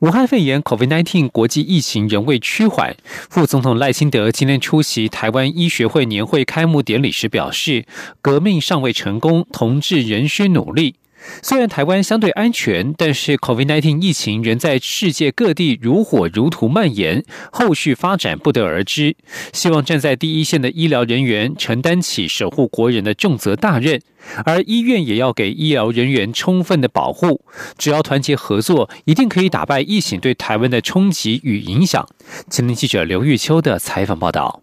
武汉肺炎 （COVID-19） 国际疫情仍未趋缓。副总统赖清德今天出席台湾医学会年会开幕典礼时表示：“革命尚未成功，同志仍需努力。”虽然台湾相对安全，但是 COVID-19 疫情仍在世界各地如火如荼蔓延，后续发展不得而知。希望站在第一线的医疗人员承担起守护国人的重责大任，而医院也要给医疗人员充分的保护。只要团结合作，一定可以打败疫情对台湾的冲击与影响。前天记者刘玉秋的采访报道。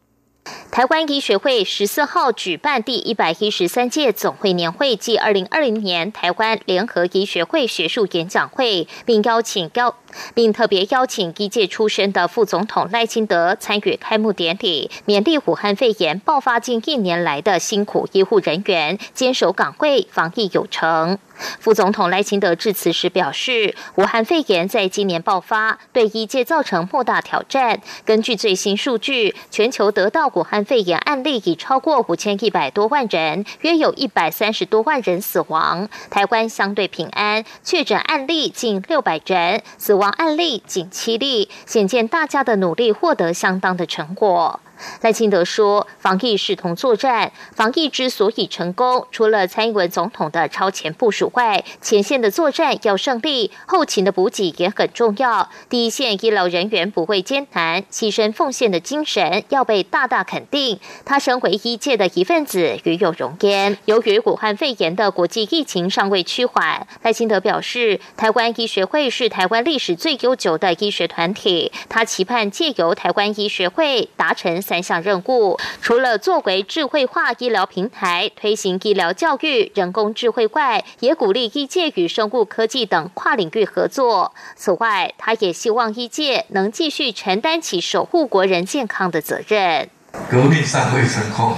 台湾医学会十四号举办第一百一十三届总会年会暨二零二零年台湾联合医学会学术演讲会，并邀请高。并特别邀请医界出身的副总统赖清德参与开幕典礼，勉励武汉肺炎爆发近一年来的辛苦医护人员坚守岗位，防疫有成。副总统赖清德致辞时表示，武汉肺炎在今年爆发，对医界造成莫大挑战。根据最新数据，全球得到武汉肺炎案例已超过五千一百多万人，约有一百三十多万人死亡。台湾相对平安，确诊案例近六百人，死亡。案例仅七例，显见大家的努力获得相当的成果。赖清德说：“防疫视同作战，防疫之所以成功，除了蔡英文总统的超前部署外，前线的作战要胜利，后勤的补给也很重要。第一线医疗人员不畏艰难、牺牲奉献的精神要被大大肯定。他身为医界的一份子，与有荣焉。由于武汉肺炎的国际疫情尚未趋缓，赖清德表示，台湾医学会是台湾历史最悠久的医学团体，他期盼借由台湾医学会达成。”三项任务，除了作为智慧化医疗平台推行医疗教育、人工智慧外，也鼓励医界与生物科技等跨领域合作。此外，他也希望医界能继续承担起守护国人健康的责任。革命尚未成功，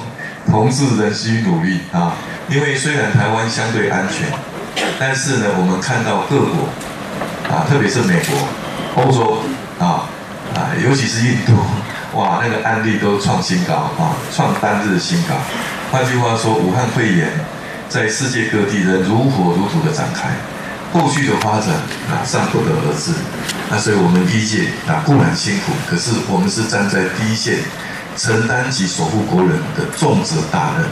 同志仍需努力啊！因为虽然台湾相对安全，但是呢，我们看到各国啊，特别是美国、欧洲啊啊，尤其是印度。哇，那个案例都创新高啊，创单日新高。换句话说，武汉肺炎在世界各地仍如火如荼的展开，后续的发展啊尚不得而知。那所以我们医界啊固然辛苦，可是我们是站在第一线，承担起守护国人的重责大任。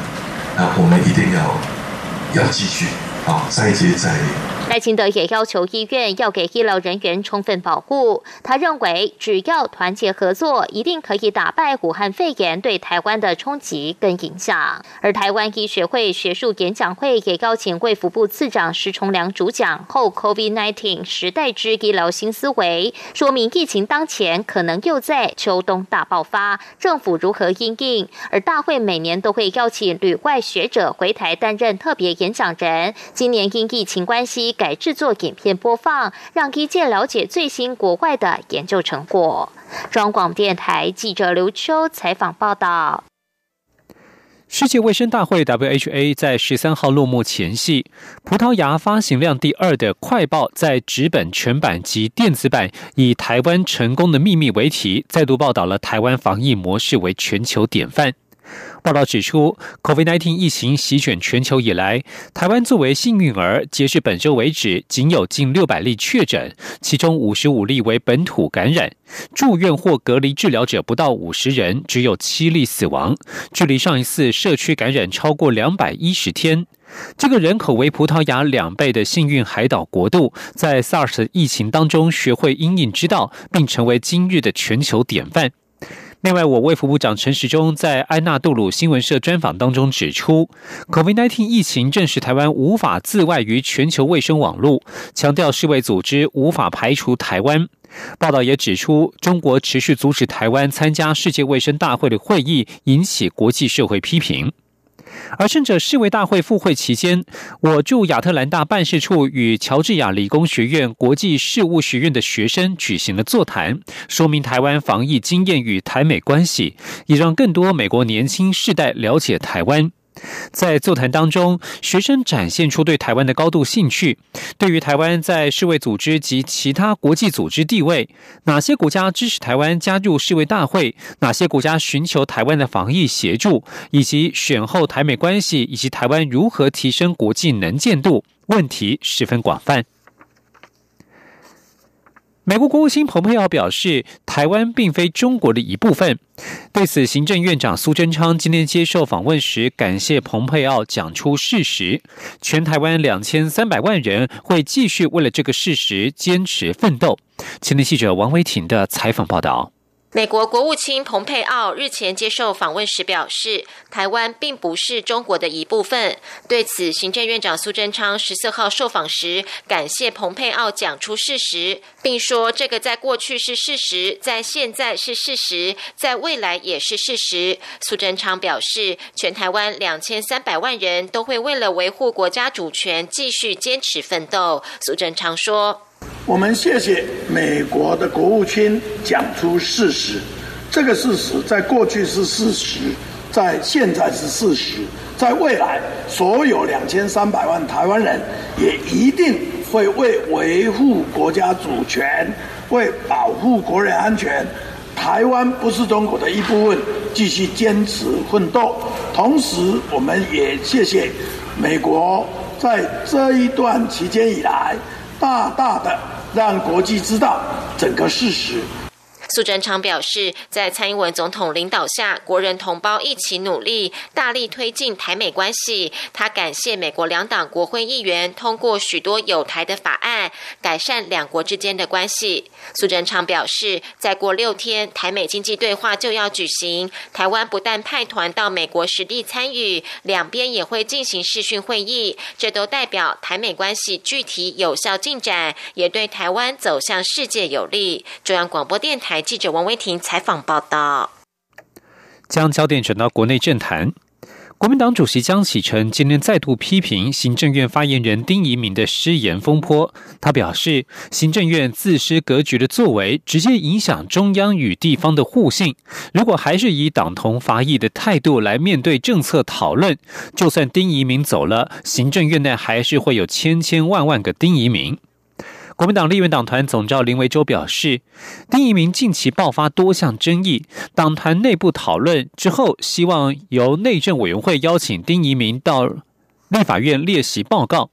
那我们一定要要继续啊再接再厉。赖清德也要求医院要给医疗人员充分保护。他认为，只要团结合作，一定可以打败武汉肺炎对台湾的冲击跟影响。而台湾医学会学术演讲会也邀请卫福部次长石崇良主讲后，COVID-19 时代之医疗新思维，说明疫情当前可能又在秋冬大爆发，政府如何应应。而大会每年都会邀请旅外学者回台担任特别演讲人，今年因疫情关系。改制作影片播放，让医界了解最新国外的研究成果。中广电台记者刘秋采访报道。世界卫生大会 （WHA） 在十三号落幕前夕，葡萄牙发行量第二的快报在纸本全版及电子版以“台湾成功的秘密”为题，再度报道了台湾防疫模式为全球典范。报道指出，COVID-19 疫情席卷全球以来，台湾作为幸运儿，截至本周为止，仅有近六百例确诊，其中五十五例为本土感染，住院或隔离治疗者不到五十人，只有七例死亡，距离上一次社区感染超过两百一十天。这个人口为葡萄牙两倍的幸运海岛国度，在 SARS 疫情当中学会因应之道，并成为今日的全球典范。另外，我卫福部长陈时中在安纳杜鲁新闻社专访当中指出，COVID-19 疫情证实台湾无法自外于全球卫生网络，强调世卫组织无法排除台湾。报道也指出，中国持续阻止台湾参加世界卫生大会的会议，引起国际社会批评。而趁着世卫大会赴会期间，我驻亚特兰大办事处与乔治亚理工学院国际事务学院的学生举行了座谈，说明台湾防疫经验与台美关系，也让更多美国年轻世代了解台湾。在座谈当中，学生展现出对台湾的高度兴趣。对于台湾在世卫组织及其他国际组织地位，哪些国家支持台湾加入世卫大会，哪些国家寻求台湾的防疫协助，以及选后台美关系以及台湾如何提升国际能见度，问题十分广泛。美国国务卿蓬佩奥表示，台湾并非中国的一部分。对此，行政院长苏贞昌今天接受访问时，感谢蓬佩奥讲出事实。全台湾两千三百万人会继续为了这个事实坚持奋斗。前天记者王维婷的采访报道。美国国务卿蓬佩奥日前接受访问时表示，台湾并不是中国的一部分。对此，行政院长苏贞昌十四号受访时，感谢蓬佩奥讲出事实，并说这个在过去是事实，在现在是事实，在未来也是事实。苏贞昌表示，全台湾两千三百万人都会为了维护国家主权继续坚持奋斗。苏贞昌说。我们谢谢美国的国务卿讲出事实，这个事实在过去是事实，在现在是事实，在未来所有两千三百万台湾人也一定会为维护国家主权、为保护国人安全，台湾不是中国的一部分，继续坚持奋斗。同时，我们也谢谢美国在这一段期间以来。大大的让国际知道整个事实。苏贞昌表示，在蔡英文总统领导下，国人同胞一起努力，大力推进台美关系。他感谢美国两党国会议员通过许多有台的法案，改善两国之间的关系。苏贞昌表示，再过六天，台美经济对话就要举行。台湾不但派团到美国实地参与，两边也会进行视讯会议，这都代表台美关系具体有效进展，也对台湾走向世界有利。中央广播电台。记者王威婷采访报道。将焦点转到国内政坛，国民党主席江启臣今天再度批评行政院发言人丁仪明的失言风波。他表示，行政院自失格局的作为，直接影响中央与地方的互信。如果还是以党同伐异的态度来面对政策讨论，就算丁仪明走了，行政院内还是会有千千万万个丁仪明。国民党立院党团总召林维洲表示，丁一明近期爆发多项争议，党团内部讨论之后，希望由内政委员会邀请丁一明到立法院列席报告。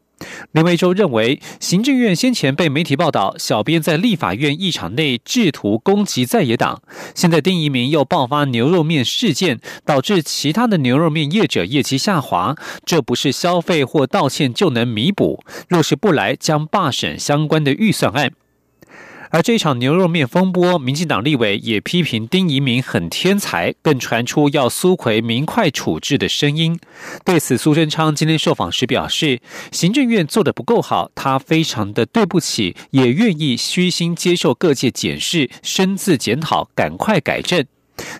林维洲认为，行政院先前被媒体报道，小编在立法院议场内制图攻击在野党。现在丁一明又爆发牛肉面事件，导致其他的牛肉面业者业绩下滑，这不是消费或道歉就能弥补。若是不来，将罢审相关的预算案。而这场牛肉面风波，民进党立委也批评丁仪明很天才，更传出要苏奎明快处置的声音。对此，苏贞昌今天受访时表示，行政院做的不够好，他非常的对不起，也愿意虚心接受各界检视，深自检讨，赶快改正。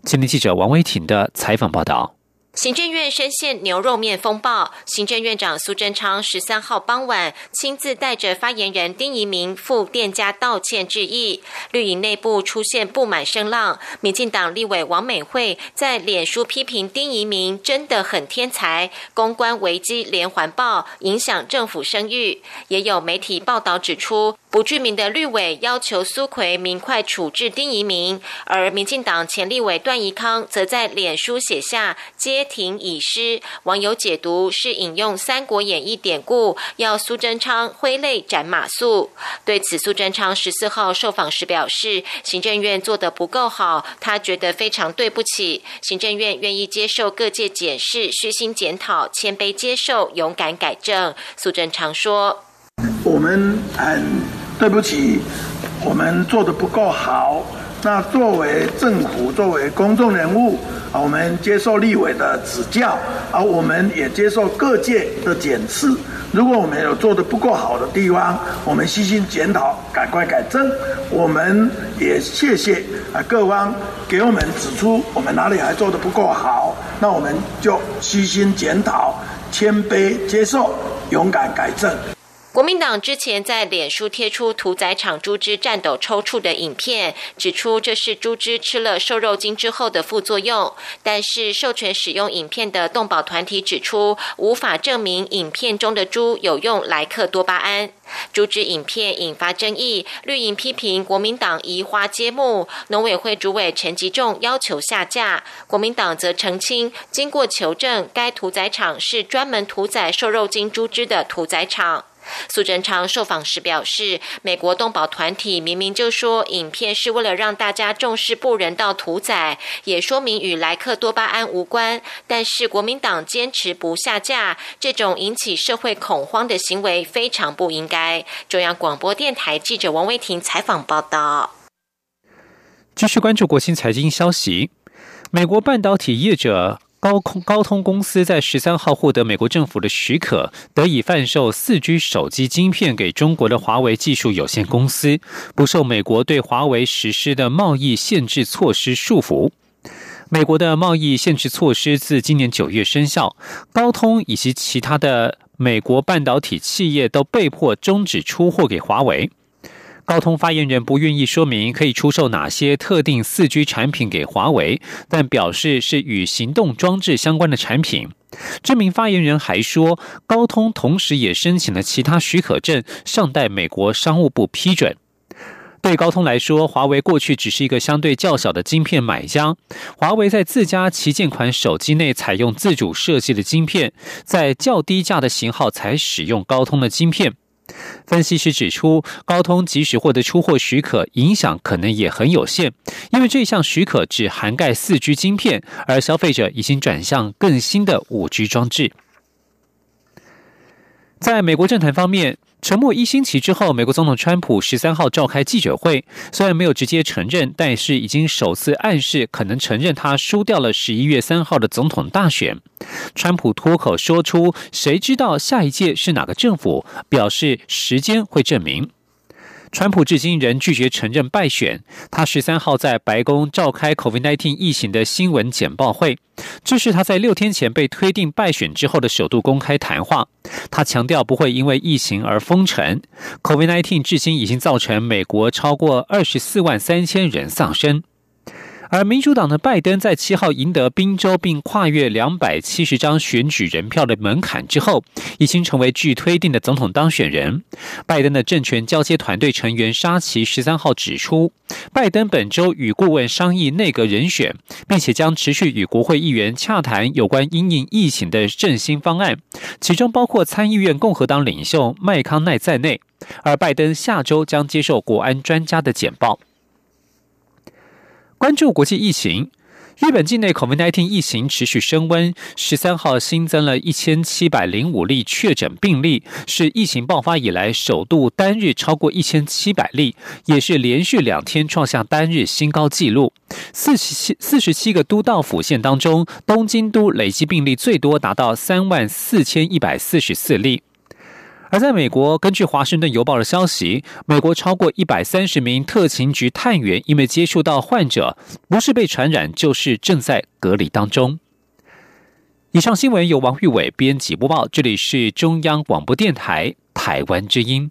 今天记者王威挺的采访报道。行政院深陷牛肉面风暴，行政院长苏贞昌十三号傍晚亲自带着发言人丁仪明赴店家道歉致意。绿营内部出现不满声浪，民进党立委王美惠在脸书批评丁仪明真的很天才，公关危机连环爆，影响政府声誉。也有媒体报道指出。不具名的绿委要求苏奎明快处置丁仪明，而民进党前立委段宜康则在脸书写下“接庭已失”，网友解读是引用《三国演义》典故，要苏贞昌挥泪斩马谡。对此，苏贞昌十四号受访时表示，行政院做得不够好，他觉得非常对不起。行政院愿意接受各界检视，虚心检讨，谦卑接受，勇敢改正。苏贞昌说：“我们很。”对不起，我们做的不够好，那作为政府，作为公众人物，啊，我们接受立委的指教，啊，我们也接受各界的检视。如果我们有做的不够好的地方，我们悉心检讨，赶快改正。我们也谢谢啊各方给我们指出我们哪里还做的不够好，那我们就悉心检讨，谦卑接受，勇敢改正。国民党之前在脸书贴出屠宰场猪只战斗抽搐的影片，指出这是猪只吃了瘦肉精之后的副作用。但是授权使用影片的动保团体指出，无法证明影片中的猪有用莱克多巴胺。猪只影片引发争议，绿营批评国民党移花接木，农委会主委陈吉仲要求下架，国民党则澄清，经过求证，该屠宰场是专门屠宰瘦肉精猪只的屠宰场。苏贞昌受访时表示，美国动保团体明明就说影片是为了让大家重视不人道屠宰，也说明与莱克多巴胺无关，但是国民党坚持不下架，这种引起社会恐慌的行为非常不应该。中央广播电台记者王威婷采访报道。继续关注国新财经消息，美国半导体业者。高空高通公司在十三号获得美国政府的许可，得以贩售四 G 手机晶片给中国的华为技术有限公司，不受美国对华为实施的贸易限制措施束缚。美国的贸易限制措施自今年九月生效，高通以及其他的美国半导体企业都被迫终止出货给华为。高通发言人不愿意说明可以出售哪些特定四 G 产品给华为，但表示是与行动装置相关的产品。这名发言人还说，高通同时也申请了其他许可证，尚待美国商务部批准。对高通来说，华为过去只是一个相对较小的晶片买家。华为在自家旗舰款手机内采用自主设计的晶片，在较低价的型号才使用高通的晶片。分析师指出，高通即使获得出货许可，影响可能也很有限，因为这项许可只涵盖四 G 晶片，而消费者已经转向更新的五 G 装置。在美国政坛方面。沉默一星期之后，美国总统川普十三号召开记者会，虽然没有直接承认，但是已经首次暗示可能承认他输掉了十一月三号的总统大选。川普脱口说出：“谁知道下一届是哪个政府？”表示时间会证明。川普至今仍拒绝承认败选。他十三号在白宫召开 COVID-19 疫情的新闻简报会，这是他在六天前被推定败选之后的首度公开谈话。他强调不会因为疫情而封城。COVID-19 至今已经造成美国超过二十四万三千人丧生。而民主党的拜登在七号赢得宾州并跨越两百七十张选举人票的门槛之后，已经成为具推定的总统当选人。拜登的政权交接团队成员沙奇十三号指出，拜登本周与顾问商议内阁人选，并且将持续与国会议员洽谈有关因应疫情的振兴方案，其中包括参议院共和党领袖麦康奈在内。而拜登下周将接受国安专家的简报。关注国际疫情，日本境内 COVID-19 疫情持续升温。十三号新增了一千七百零五例确诊病例，是疫情爆发以来首度单日超过一千七百例，也是连续两天创下单日新高纪录。四十七四十七个都道府县当中，东京都累计病例最多达到三万四千一百四十四例。而在美国，根据《华盛顿邮报》的消息，美国超过一百三十名特勤局探员因为接触到患者，不是被传染，就是正在隔离当中。以上新闻由王玉伟编辑播报，这里是中央广播电台台湾之音。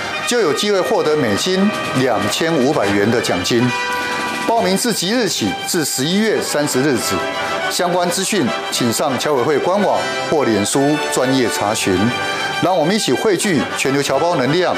就有机会获得美金两千五百元的奖金。报名自即日起至十一月三十日止，相关资讯请上侨委会官网或脸书专业查询。让我们一起汇聚全球侨胞能量。